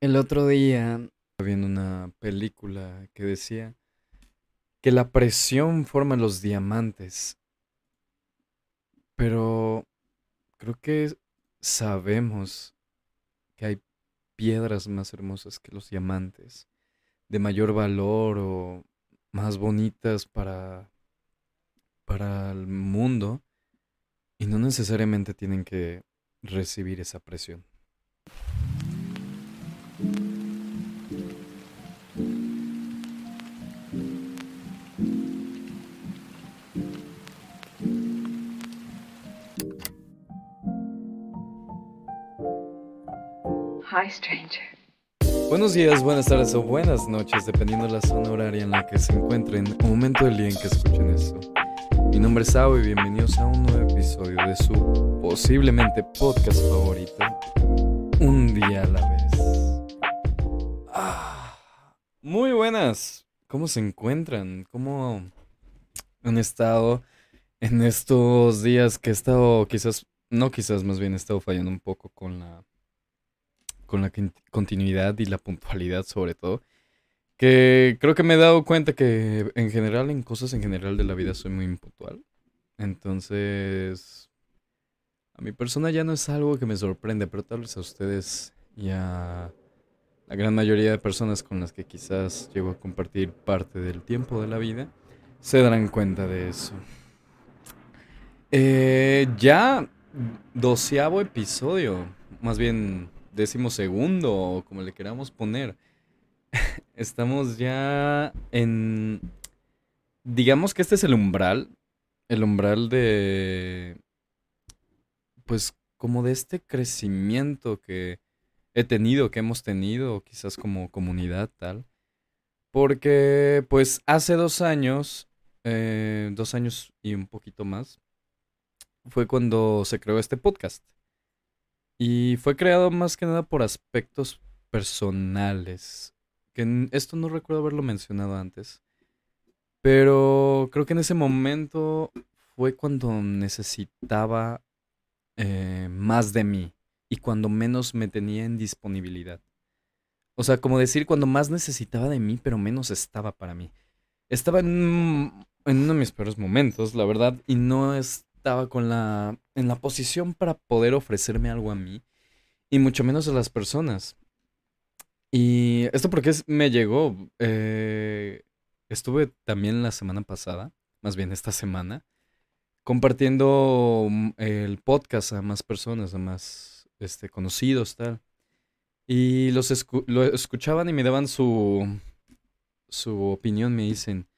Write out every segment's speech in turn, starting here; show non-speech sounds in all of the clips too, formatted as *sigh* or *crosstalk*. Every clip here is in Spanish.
El otro día viendo una película que decía que la presión forma los diamantes, pero creo que sabemos que hay piedras más hermosas que los diamantes, de mayor valor o más bonitas para, para el mundo, y no necesariamente tienen que recibir esa presión. Hi, stranger. Buenos días, buenas tardes o buenas noches, dependiendo de la zona horaria en la que se encuentren o momento del día en que escuchen esto. Mi nombre es Sao y bienvenidos a un nuevo episodio de su posiblemente podcast favorito, Un día a la vez. Muy buenas, ¿cómo se encuentran? ¿Cómo han estado en estos días que he estado quizás, no quizás, más bien he estado fallando un poco con la con la continuidad y la puntualidad sobre todo. Que creo que me he dado cuenta que en general, en cosas en general de la vida soy muy impuntual. Entonces, a mi persona ya no es algo que me sorprende, pero tal vez a ustedes y a la gran mayoría de personas con las que quizás llego a compartir parte del tiempo de la vida, se darán cuenta de eso. Eh, ya doceavo episodio, más bien décimo segundo, o como le queramos poner. *laughs* Estamos ya en... Digamos que este es el umbral, el umbral de... Pues como de este crecimiento que he tenido, que hemos tenido, quizás como comunidad tal. Porque pues hace dos años, eh, dos años y un poquito más, fue cuando se creó este podcast. Y fue creado más que nada por aspectos personales. Que esto no recuerdo haberlo mencionado antes. Pero creo que en ese momento fue cuando necesitaba eh, más de mí y cuando menos me tenía en disponibilidad. O sea, como decir, cuando más necesitaba de mí, pero menos estaba para mí. Estaba en, uno de mis peores momentos, la verdad, y no es, estaba con la, en la posición para poder ofrecerme algo a mí y mucho menos a las personas. Y esto porque me llegó, eh, estuve también la semana pasada, más bien esta semana, compartiendo mm, el podcast a más personas, a más este, conocidos, tal. Y los lo escuchaban y me daban su, su opinión, me dicen,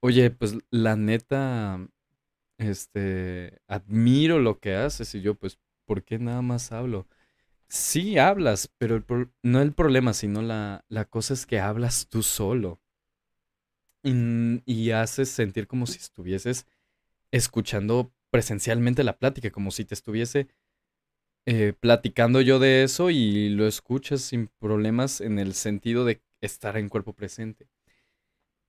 oye, pues la neta, este, admiro lo que haces y yo, pues, ¿por qué nada más hablo? Sí, hablas, pero no el problema, sino la, la cosa es que hablas tú solo y, y haces sentir como si estuvieses escuchando presencialmente la plática, como si te estuviese eh, platicando yo de eso y lo escuchas sin problemas en el sentido de estar en cuerpo presente.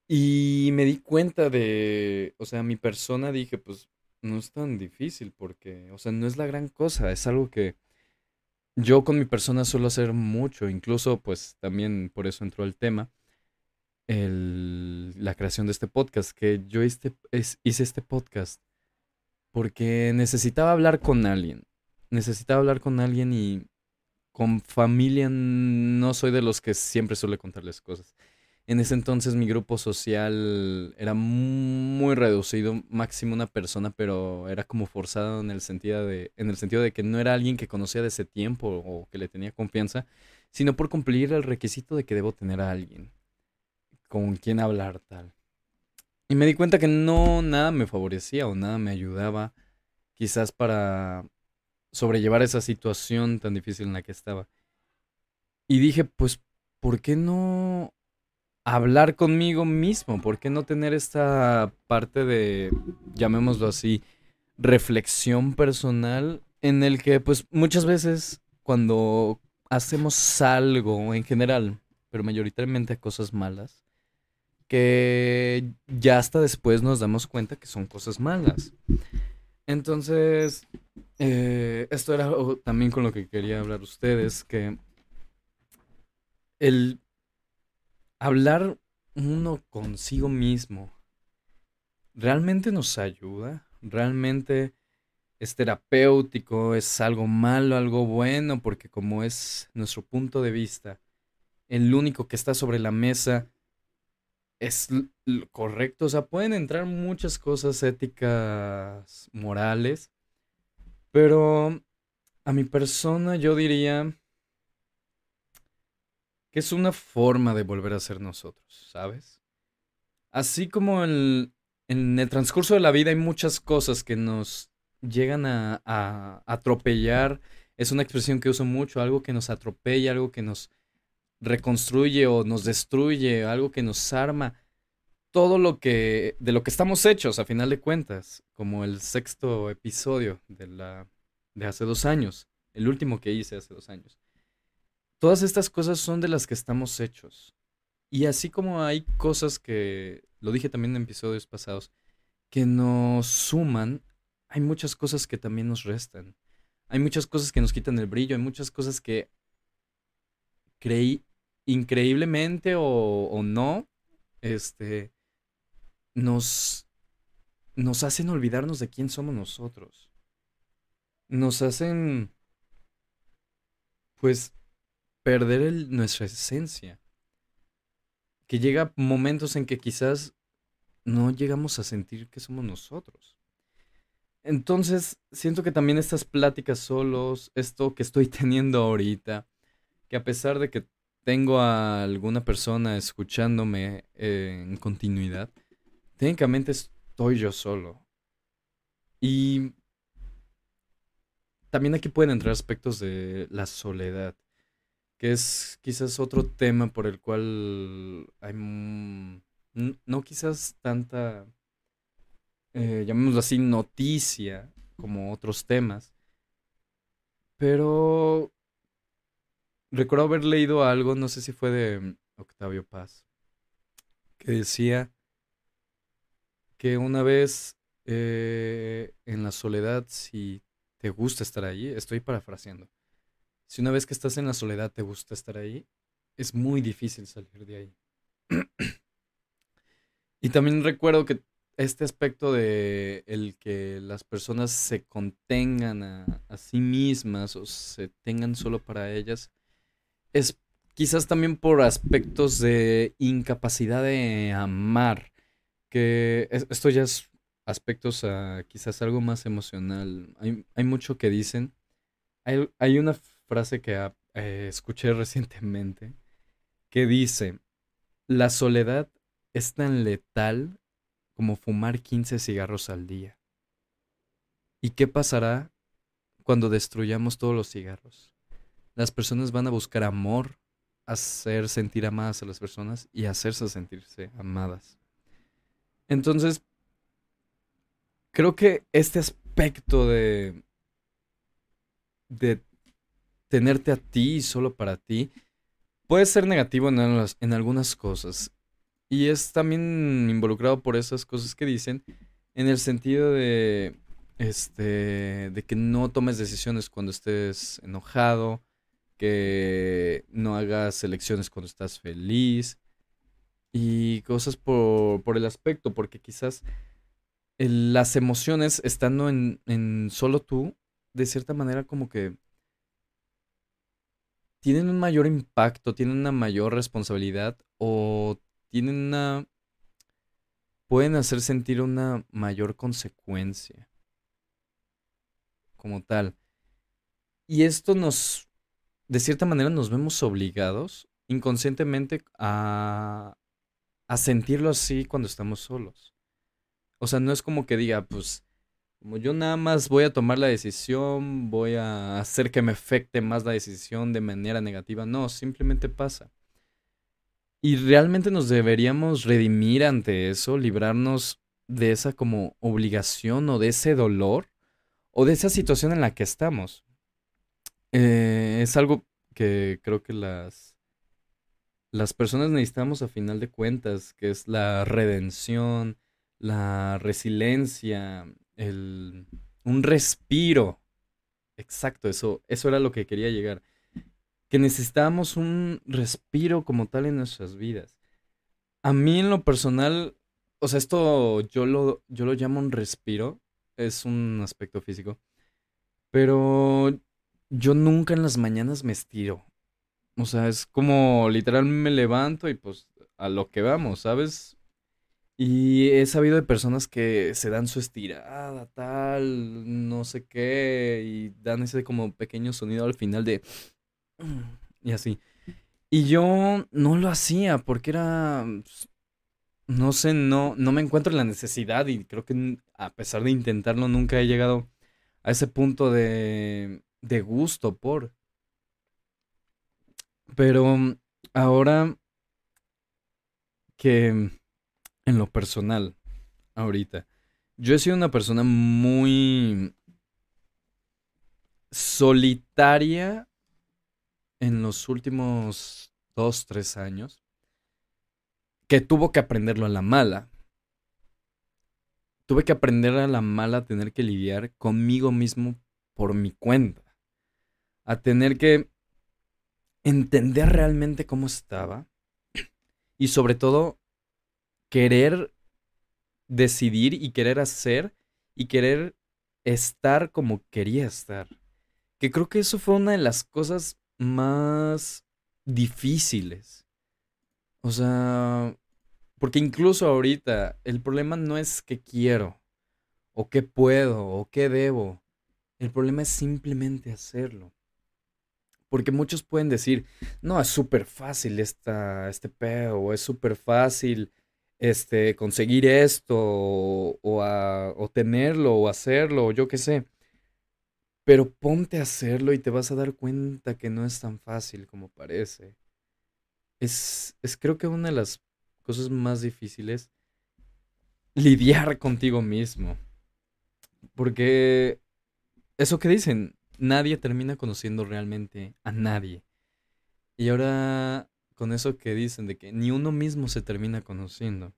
Y me di cuenta de, o sea, mi persona dije, pues no es tan difícil porque, o sea, no es la gran cosa, es algo que yo con mi persona suelo hacer mucho, incluso pues también por eso entró el tema, el, la creación de este podcast, que yo este, hice este podcast porque necesitaba hablar con alguien, necesitaba hablar con alguien y con familia no soy de los que siempre suele contarles cosas. En ese entonces mi grupo social era muy reducido, máximo una persona, pero era como forzado en el sentido de, en el sentido de que no era alguien que conocía de ese tiempo o que le tenía confianza, sino por cumplir el requisito de que debo tener a alguien con quien hablar tal. Y me di cuenta que no nada me favorecía o nada me ayudaba quizás para sobrellevar esa situación tan difícil en la que estaba. Y dije, pues, ¿por qué no hablar conmigo mismo? ¿Por qué no tener esta parte de, llamémoslo así, reflexión personal en el que pues muchas veces cuando hacemos algo en general, pero mayoritariamente cosas malas, que ya hasta después nos damos cuenta que son cosas malas. Entonces, eh, esto era también con lo que quería hablar ustedes, que el hablar uno consigo mismo realmente nos ayuda, realmente es terapéutico, es algo malo, algo bueno, porque como es nuestro punto de vista, el único que está sobre la mesa es correcto. O sea, pueden entrar muchas cosas éticas, morales, pero a mi persona yo diría que es una forma de volver a ser nosotros, ¿sabes? Así como en el transcurso de la vida hay muchas cosas que nos llegan a, a atropellar, es una expresión que uso mucho, algo que nos atropella, algo que nos reconstruye o nos destruye, algo que nos arma, todo lo que de lo que estamos hechos a final de cuentas, como el sexto episodio de la de hace dos años, el último que hice hace dos años. Todas estas cosas son de las que estamos hechos. Y así como hay cosas que, lo dije también en episodios pasados, que nos suman, hay muchas cosas que también nos restan. Hay muchas cosas que nos quitan el brillo, hay muchas cosas que creí increíblemente o, o no, este, nos, nos hacen olvidarnos de quién somos nosotros. Nos hacen, pues, perder nuestra esencia. Que llega momentos en que quizás no llegamos a sentir que somos nosotros. Entonces, siento que también estas pláticas solos, esto que estoy *laughs* teniendo ahorita, que a pesar de que tengo a alguna persona escuchándome eh, en continuidad, técnicamente estoy yo solo. Y también aquí pueden entrar aspectos de la soledad que es quizás otro tema por el cual hay no quizás tanta, eh, llamémoslo así, noticia como otros temas, pero recuerdo haber leído algo, no sé si fue de Octavio Paz, que decía que una vez eh, en la soledad, si te gusta estar allí, estoy parafraseando, si una vez que estás en la soledad te gusta estar ahí, es muy difícil salir de ahí. y también recuerdo que este aspecto de el que las personas se contengan a, a, sí mismas o se tengan solo para ellas es quizás también por aspectos de incapacidad de amar que esto ya es aspectos a quizás algo más emocional hay, hay mucho que dicen hay, hay una frase que eh, escuché *laughs* recientemente que dice, la soledad es tan letal como fumar 15 cigarros al día. ¿Y qué pasará cuando destruyamos todos los cigarros? Las personas van a buscar amor, hacer sentir amadas a las personas y hacerse sentirse amadas. Entonces, creo que este aspecto de, de tenerte a ti solo para ti puede ser negativo en, en algunas cosas. Y es también involucrado por esas cosas que dicen en el sentido de este de que no tomes decisiones cuando estés enojado, que no hagas elecciones cuando estás feliz y cosas por, por el aspecto, porque quizás las emociones estando en, en solo tú, de cierta manera como que tienen un mayor impacto, tienen una mayor responsabilidad o tienen una... pueden hacer sentir una mayor consecuencia como tal. Y esto nos, de cierta manera, nos vemos obligados inconscientemente a, a sentirlo así cuando estamos solos. O sea, no es como que diga, pues, como yo nada más voy a tomar la decisión, voy a hacer que me afecte más la decisión de manera negativa. No, simplemente pasa. Y realmente nos deberíamos redimir ante eso, librarnos de esa como obligación o de ese dolor o de esa situación en la que estamos. Eh, es algo que creo que las, las personas necesitamos a final de cuentas, que es la redención, la resiliencia, el, un respiro. Exacto, eso, eso era lo que quería llegar. que necesitábamos un respiro como tal en nuestras vidas. A mí en lo personal, o sea, esto yo lo, yo lo llamo un respiro, es un aspecto físico, pero yo nunca en las mañanas me estiro. O sea, es como literal me levanto y pues a lo que vamos, ¿sabes? Y he sabido de personas que se dan su estirada, tal, no sé qué, y dan ese como pequeño sonido al final de... Y así. Y yo no lo hacía porque era... Pues, no sé, no, no me encuentro en la necesidad y creo que a pesar de intentarlo nunca he llegado a ese punto de, de gusto por. Pero ahora que en lo personal, ahorita, yo he sido una persona muy solitaria en los últimos dos, tres años, que tuvo que aprenderlo a la mala. Tuve que aprender a la mala a tener que lidiar conmigo mismo por mi cuenta. A tener que entender realmente cómo estaba. Y sobre todo, querer decidir y querer hacer y querer estar como quería estar. Que creo que eso fue una de las cosas más difíciles. O sea, porque incluso ahorita el problema no es que quiero, o que puedo, o que debo. El problema es simplemente hacerlo. Porque muchos pueden decir, no, es súper fácil esta, este pedo, o es súper fácil este, conseguir esto, o, o tenerlo, o hacerlo, o yo qué sé. Pero ponte a hacerlo y te vas a dar cuenta que no es tan fácil como parece. Es, es creo que una de las cosas más difíciles lidiar contigo mismo. Porque eso que dicen, nadie termina conociendo realmente a nadie. Y ahora con eso que dicen de que ni uno mismo se termina conociendo.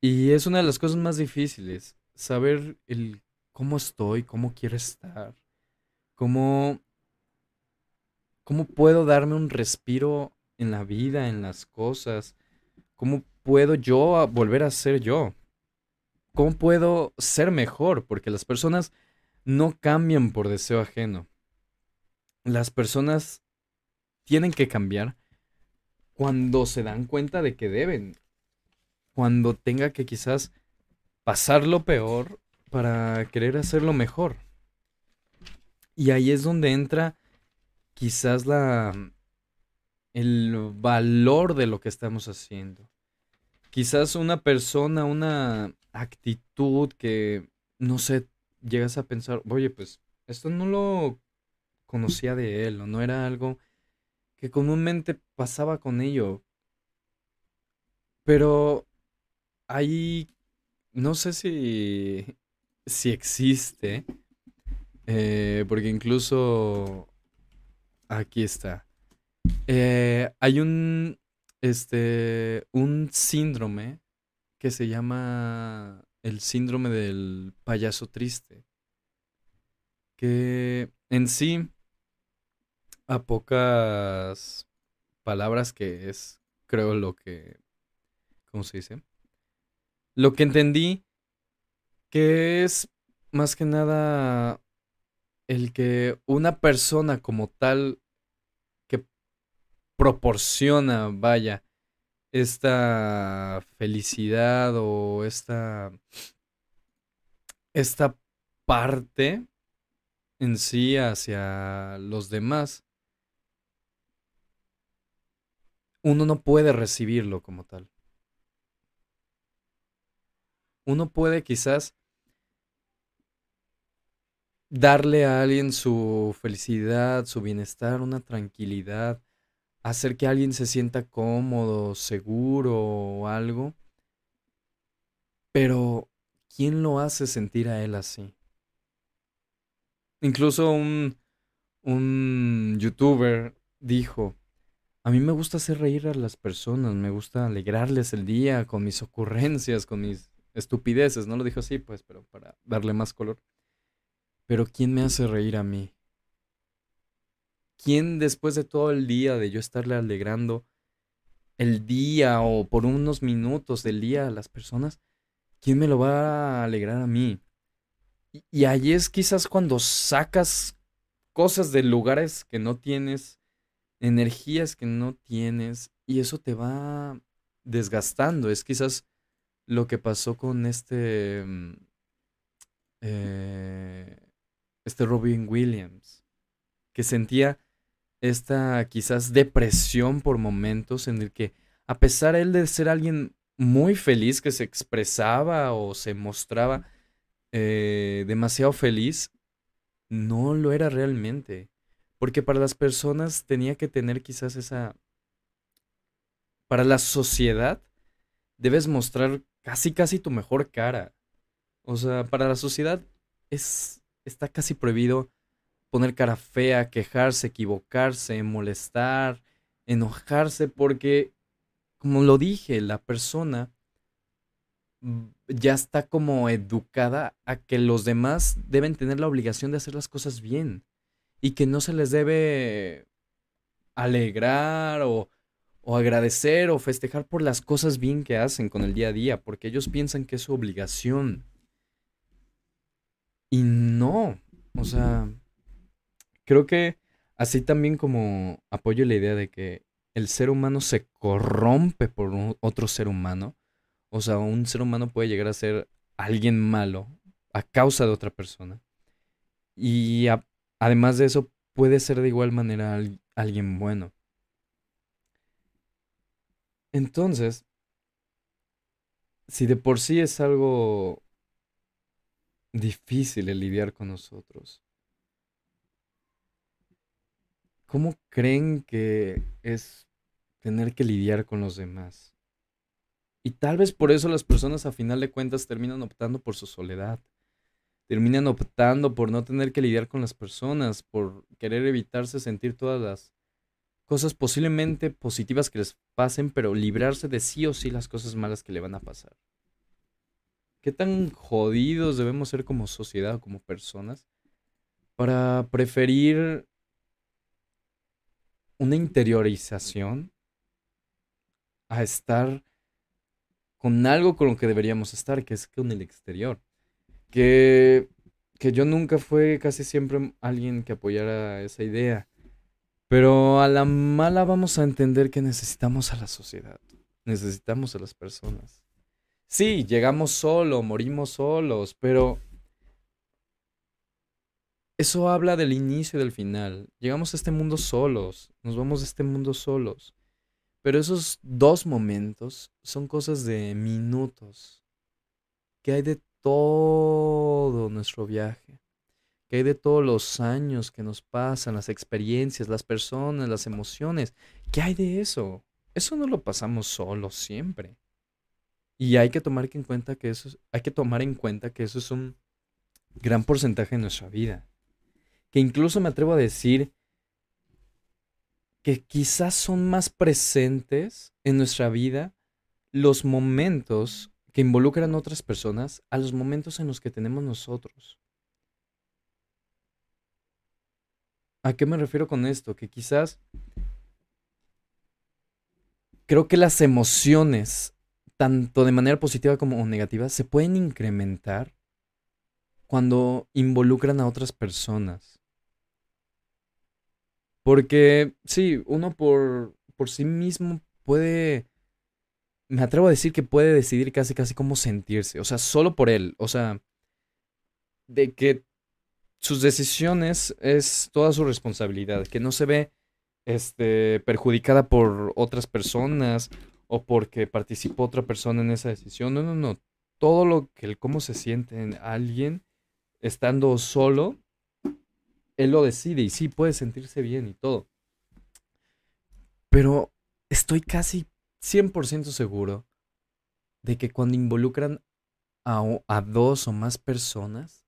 Y es una de las cosas más difíciles, saber el cómo estoy, cómo quiero estar, cómo, cómo puedo darme un respiro en la vida, en las cosas, cómo puedo yo volver a ser yo, cómo puedo ser mejor, porque las personas no cambian por deseo ajeno. Las personas tienen que cambiar cuando se dan cuenta de que deben, cuando tenga que quizás pasar lo peor para querer hacerlo mejor. Y ahí es donde entra quizás la el valor de lo que estamos haciendo. Quizás una persona, una actitud que no sé, llegas a pensar, "Oye, pues esto no lo conocía de él o no era algo que comúnmente pasaba con ello." Pero ahí no sé si si existe, eh, porque incluso aquí está. Eh, hay un, este, un síndrome que se llama el síndrome del payaso triste, que en sí, a pocas palabras que es, creo lo que, ¿cómo se dice? Lo que entendí que es más que nada el que una persona como tal que proporciona, vaya, esta felicidad o esta, esta parte en sí hacia los demás, uno no puede recibirlo como tal. Uno puede quizás darle a alguien su felicidad, su bienestar, una tranquilidad, hacer que alguien se sienta cómodo, seguro o algo. Pero, ¿quién lo hace sentir a él así? Incluso un, un youtuber dijo, a mí me gusta hacer reír a las personas, me gusta alegrarles el día con mis ocurrencias, con mis estupideces. No lo dijo así, pues, pero para darle más color. Pero ¿quién me hace reír a mí? ¿Quién después de todo el día de yo estarle alegrando el día o por unos minutos del día a las personas, quién me lo va a alegrar a mí? Y, y ahí es quizás cuando sacas cosas de lugares que no tienes, energías que no tienes, y eso te va desgastando. Es quizás lo que pasó con este. mm, eh, este Robin Williams. Que sentía esta quizás depresión por momentos en el que, a pesar él de ser alguien muy feliz, que se expresaba o se mostraba eh, demasiado feliz, no lo era realmente. Porque para las personas tenía que tener quizás esa... Para la sociedad debes mostrar casi casi tu mejor cara. O sea, para la sociedad es está casi prohibido poner cara fea, quejarse, equivocarse, molestar, enojarse porque como lo dije, la persona ya está como educada a que los demás deben tener la obligación de hacer las cosas bien y que no se les debe alegrar o, o agradecer o festejar por las cosas bien que hacen con el día a día, porque ellos piensan que es su obligación. Y no, o sea, creo que así también como apoyo la idea de que el ser humano se corrompe por otro ser humano, o sea, un ser humano puede llegar a ser alguien malo a causa de otra persona. Y además de eso, puede ser de igual manera al- alguien bueno. Entonces, si de por sí es algo difícil el lidiar con nosotros, ¿cómo creen que es tener que lidiar con los demás? Y tal vez por eso las personas a final de cuentas terminan optando por su soledad. Terminan optando por no tener que lidiar con las personas, por querer evitarse sentir todas las cosas posiblemente positivas que les pasen, pero librarse de sí o sí las cosas malas que le van a pasar. ¿Qué tan jodidos debemos ser como sociedad o como personas para preferir una interiorización a estar con algo con lo que deberíamos estar, que es con el exterior? Que, que yo nunca fue casi siempre alguien que apoyara esa idea. Pero a la mala vamos a entender que necesitamos a la sociedad, necesitamos a las personas. Sí, llegamos solo, morimos solos, pero eso habla del inicio y del final. Llegamos a este mundo solos, nos vamos de este mundo solos. Pero esos dos momentos son cosas de minutos, que hay de todo nuestro viaje que hay de todos los años que nos pasan, las experiencias, las personas, las emociones. ¿Qué hay de eso? Eso no lo pasamos solos siempre. Y hay que tomar en cuenta que eso es, hay que tomar en cuenta que eso es un gran porcentaje de nuestra vida. Que incluso me atrevo a decir que quizás son más presentes en nuestra vida los momentos que involucran a otras personas a los momentos en los que tenemos nosotros. ¿A qué me refiero con esto? Que quizás creo que las emociones, tanto de manera positiva como negativa, se pueden incrementar cuando involucran a otras personas. Porque sí, uno por, por sí mismo puede, me atrevo a decir que puede decidir casi casi cómo sentirse, o sea, solo por él, o sea, de que sus decisiones es toda su responsabilidad, que no se ve este, perjudicada por otras personas o porque participó otra persona en esa decisión. No, no, no. Todo lo que el cómo se siente en alguien estando solo, él lo decide y sí puede sentirse bien y todo. Pero estoy casi 100% seguro de que cuando involucran a, dos o más personas,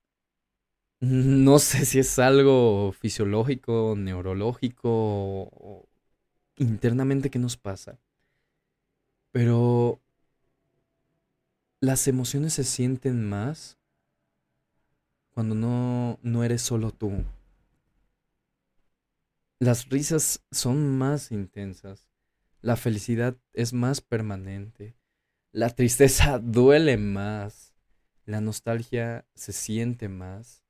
*laughs* no sé si es algo fisiológico, neurológico o internamente que nos pasa, pero las emociones se sienten más cuando no, no eres solo tú. Las risas son más intensas, la felicidad es más permanente, la tristeza *laughs* duele más, la nostalgia se siente más.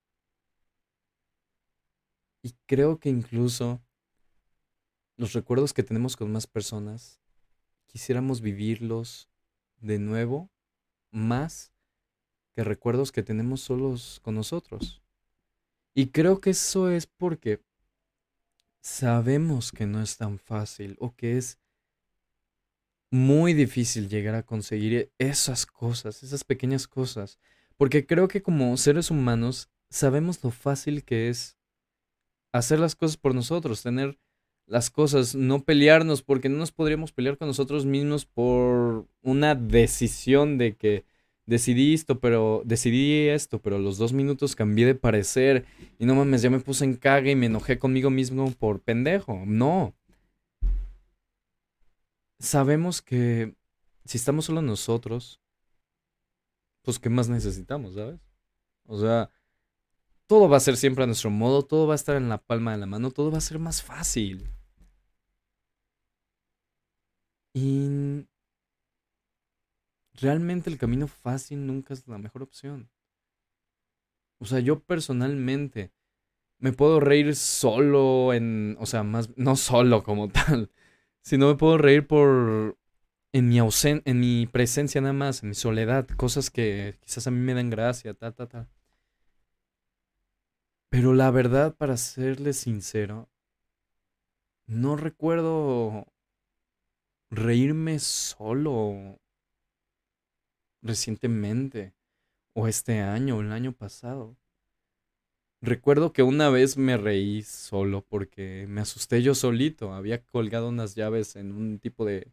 Y creo que incluso los recuerdos que tenemos con más personas, quisiéramos vivirlos de nuevo más que recuerdos que tenemos solos con nosotros. Y creo que eso es porque sabemos que no es tan fácil o que es muy difícil llegar a conseguir esas cosas, esas pequeñas cosas. Porque creo que como seres humanos sabemos lo fácil que es hacer las cosas por nosotros, tener las cosas, no pelearnos, porque no nos podríamos pelear con nosotros mismos por una decisión de que decidí esto, pero decidí esto, pero los dos minutos cambié de parecer y no mames, ya me puse en caga y me enojé conmigo mismo por pendejo. No. Sabemos que si estamos solo nosotros, pues ¿qué más necesitamos, sabes? O sea, todo va a ser siempre a nuestro modo, todo va a estar en la palma de la mano, todo va a ser más fácil. Y realmente el camino fácil nunca es la mejor opción. O sea, yo personalmente me puedo reír solo en, o sea, más, no solo como *laughs* tal, sino me puedo reír por, en mi ausen en mi presencia nada más, en mi soledad, cosas que quizás a mí me dan gracia, ta, ta, ta. Pero la verdad, para serle sincero, no recuerdo reírme solo recientemente, o este año, o el año pasado. Recuerdo que una vez me reí solo porque me asusté yo solito. Había colgado unas llaves en un tipo de,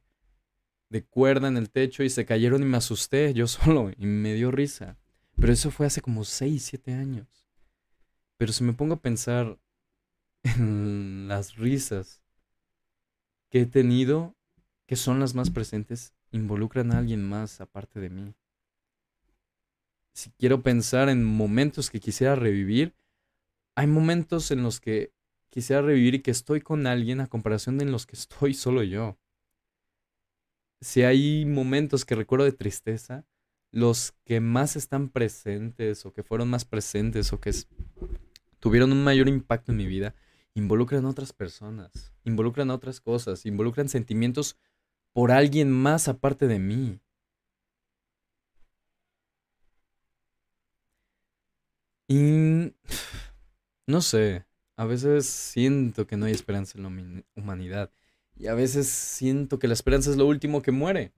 de cuerda en el techo y se cayeron y me asusté yo *laughs* solo y me dio risa. Pero eso fue hace como 6, 7 años. Pero si me pongo a pensar en las risas que he tenido que son las más presentes, involucran a alguien más aparte de mí. Si quiero pensar en momentos que quisiera revivir, hay momentos en los que quisiera revivir y que estoy con alguien a comparación de en los que estoy solo yo. Si hay momentos que recuerdo de tristeza, los que más están presentes o que fueron más presentes o que tuvieron un mayor impacto en mi vida, involucran a otras personas, involucran a otras cosas, involucran sentimientos por alguien más aparte de mí. Y no sé, a veces siento que no hay esperanza en la humanidad. Y a veces siento que la esperanza es lo último que muere.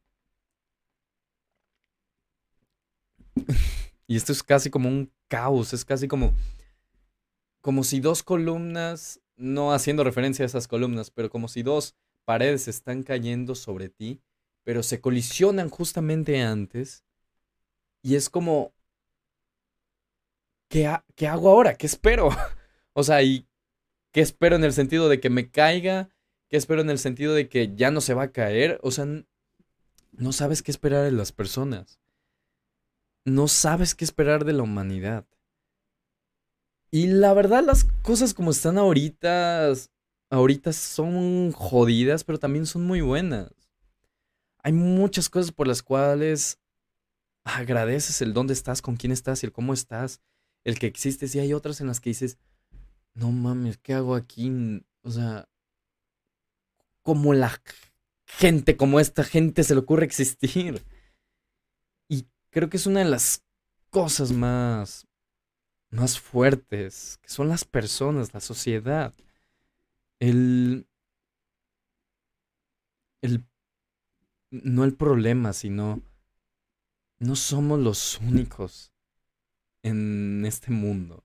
*laughs* y esto es casi como un caos, es casi como como si dos columnas, no haciendo referencia a esas columnas, pero como si dos paredes están cayendo sobre ti, pero se colisionan justamente antes. Y es como, ¿qué, ¿qué hago ahora? ¿Qué espero? *laughs* o sea, ¿y qué espero en el sentido de que me caiga? ¿Qué espero en el sentido de que ya no se va a caer? O sea, no sabes qué esperar de las personas. No sabes qué esperar de la humanidad. Y la verdad, las cosas como están ahorita ahorita son jodidas, pero también son muy buenas. Hay muchas cosas por las cuales agradeces el dónde estás, con quién estás y el cómo estás, el que existes. Y hay otras en las que dices, no mames, ¿qué hago aquí? O sea, como la gente, como esta gente se le ocurre existir. Y creo que es una de las cosas más, más fuertes, que son las personas, la sociedad el, el, no el problema, sino no somos los únicos en este mundo.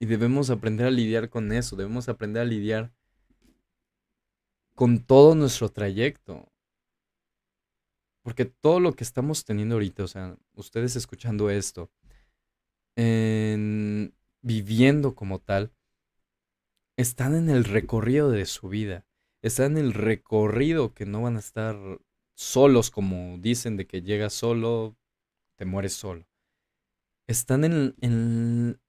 Y debemos aprender a lidiar con eso, debemos aprender a lidiar con todo nuestro trayecto. Porque todo lo que estamos teniendo ahorita, o sea, ustedes escuchando esto, en, viviendo como tal, están en el recorrido de su vida. Están en el recorrido que no van a estar solos como dicen de que llegas solo, te mueres solo. Están en, en,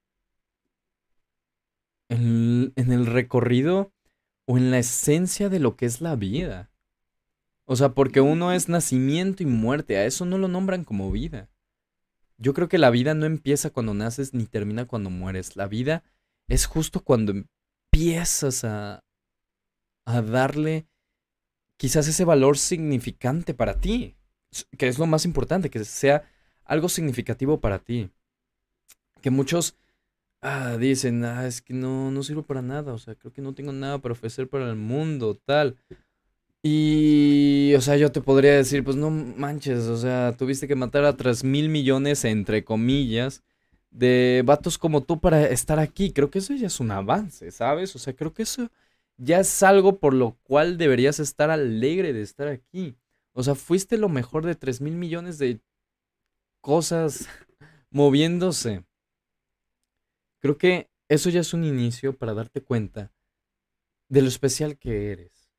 en, el recorrido o en la esencia de lo que es la vida. O sea, porque uno es nacimiento y muerte, a eso no lo nombran como vida. Yo creo que la vida no empieza cuando naces ni termina cuando mueres. La vida es justo cuando empiezas a, a darle quizás ese valor significante para ti, que es lo más importante, que sea algo significativo para ti. Que muchos ah, dicen, ah, es que no, no sirvo para nada, o sea, creo que no tengo nada para ofrecer para el mundo, tal. Y, o sea, yo te podría decir, pues no manches, o sea, tuviste que matar a tres mil millones, entre comillas, de vatos como tú para estar aquí. Creo que eso ya es un avance, ¿sabes? O sea, creo que eso ya es algo por lo cual deberías estar alegre de estar aquí. O sea, fuiste lo mejor de tres mil millones de cosas moviéndose. Creo que eso ya es un inicio para darte cuenta de lo especial que eres.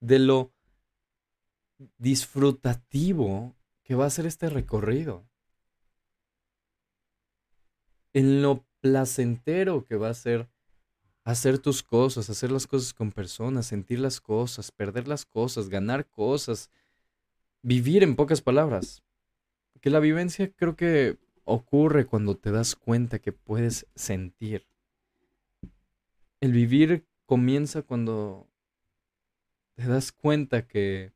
De lo disfrutativo que va a ser este recorrido. En lo placentero que va a ser hacer tus cosas, hacer las cosas con personas, sentir las cosas, perder las cosas, ganar cosas, vivir en pocas palabras. Que la vivencia creo que ocurre cuando te das cuenta que puedes sentir. El vivir comienza cuando te das cuenta que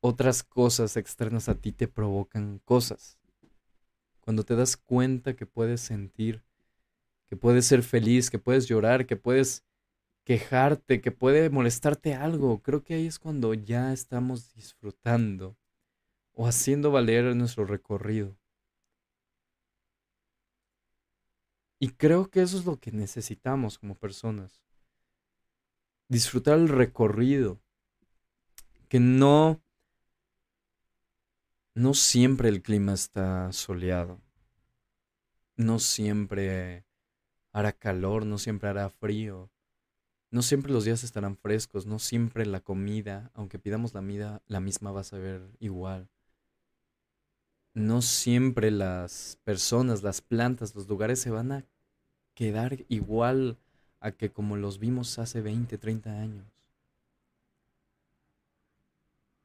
otras cosas externas a ti te provocan cosas. Cuando te das cuenta que puedes sentir, que puedes ser feliz, que puedes llorar, que puedes quejarte, que puede molestarte algo, creo que ahí es cuando ya estamos disfrutando o haciendo valer nuestro recorrido. Y creo que eso es lo que necesitamos como personas. Disfrutar el recorrido. Que no... No siempre el clima está soleado. No siempre hará calor, no siempre hará frío. No siempre los días estarán frescos, no siempre la comida, aunque pidamos la, la misma va a saber igual no siempre las personas, las plantas, los lugares se van a quedar igual a que como los vimos hace 20, 30 años.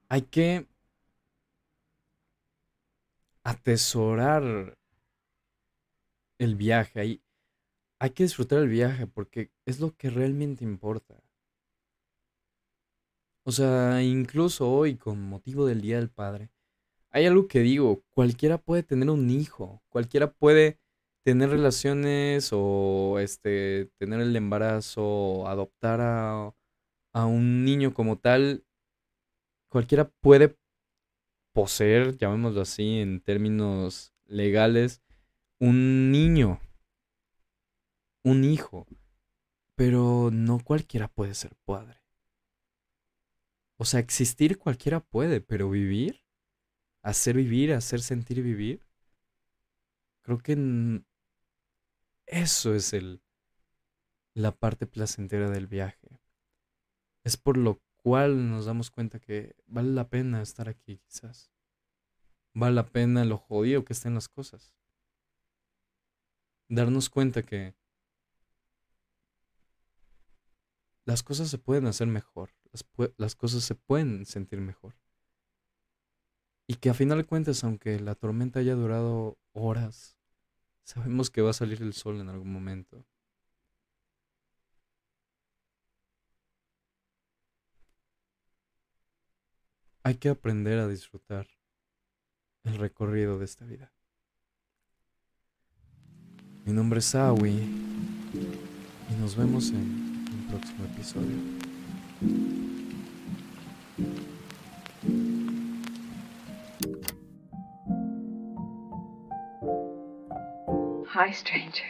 Hay que atesorar el viaje, hay, hay que disfrutar el viaje porque es lo que realmente importa. O sea, incluso hoy, con motivo del Día del Padre, hay algo que digo, cualquiera puede tener un hijo, cualquiera puede tener relaciones o este tener el embarazo, adoptar a, a un niño como tal, cualquiera puede poseer, llamémoslo así en términos legales, un niño, un hijo, pero no cualquiera puede ser padre. O sea, existir cualquiera puede, pero vivir hacer vivir, hacer sentir vivir. Creo que eso es el, la parte placentera del viaje. Es por lo cual nos damos cuenta que vale la pena estar aquí quizás. Vale la pena lo jodido que estén las cosas. Darnos cuenta que las cosas se pueden hacer mejor, las, las cosas se pueden sentir mejor. Y que a final de cuentas, aunque la tormenta haya durado horas, sabemos que va a salir el sol en algún momento. Hay que aprender a disfrutar el recorrido de esta vida. Mi nombre es Awi y nos vemos en un próximo episodio. Hi, stranger.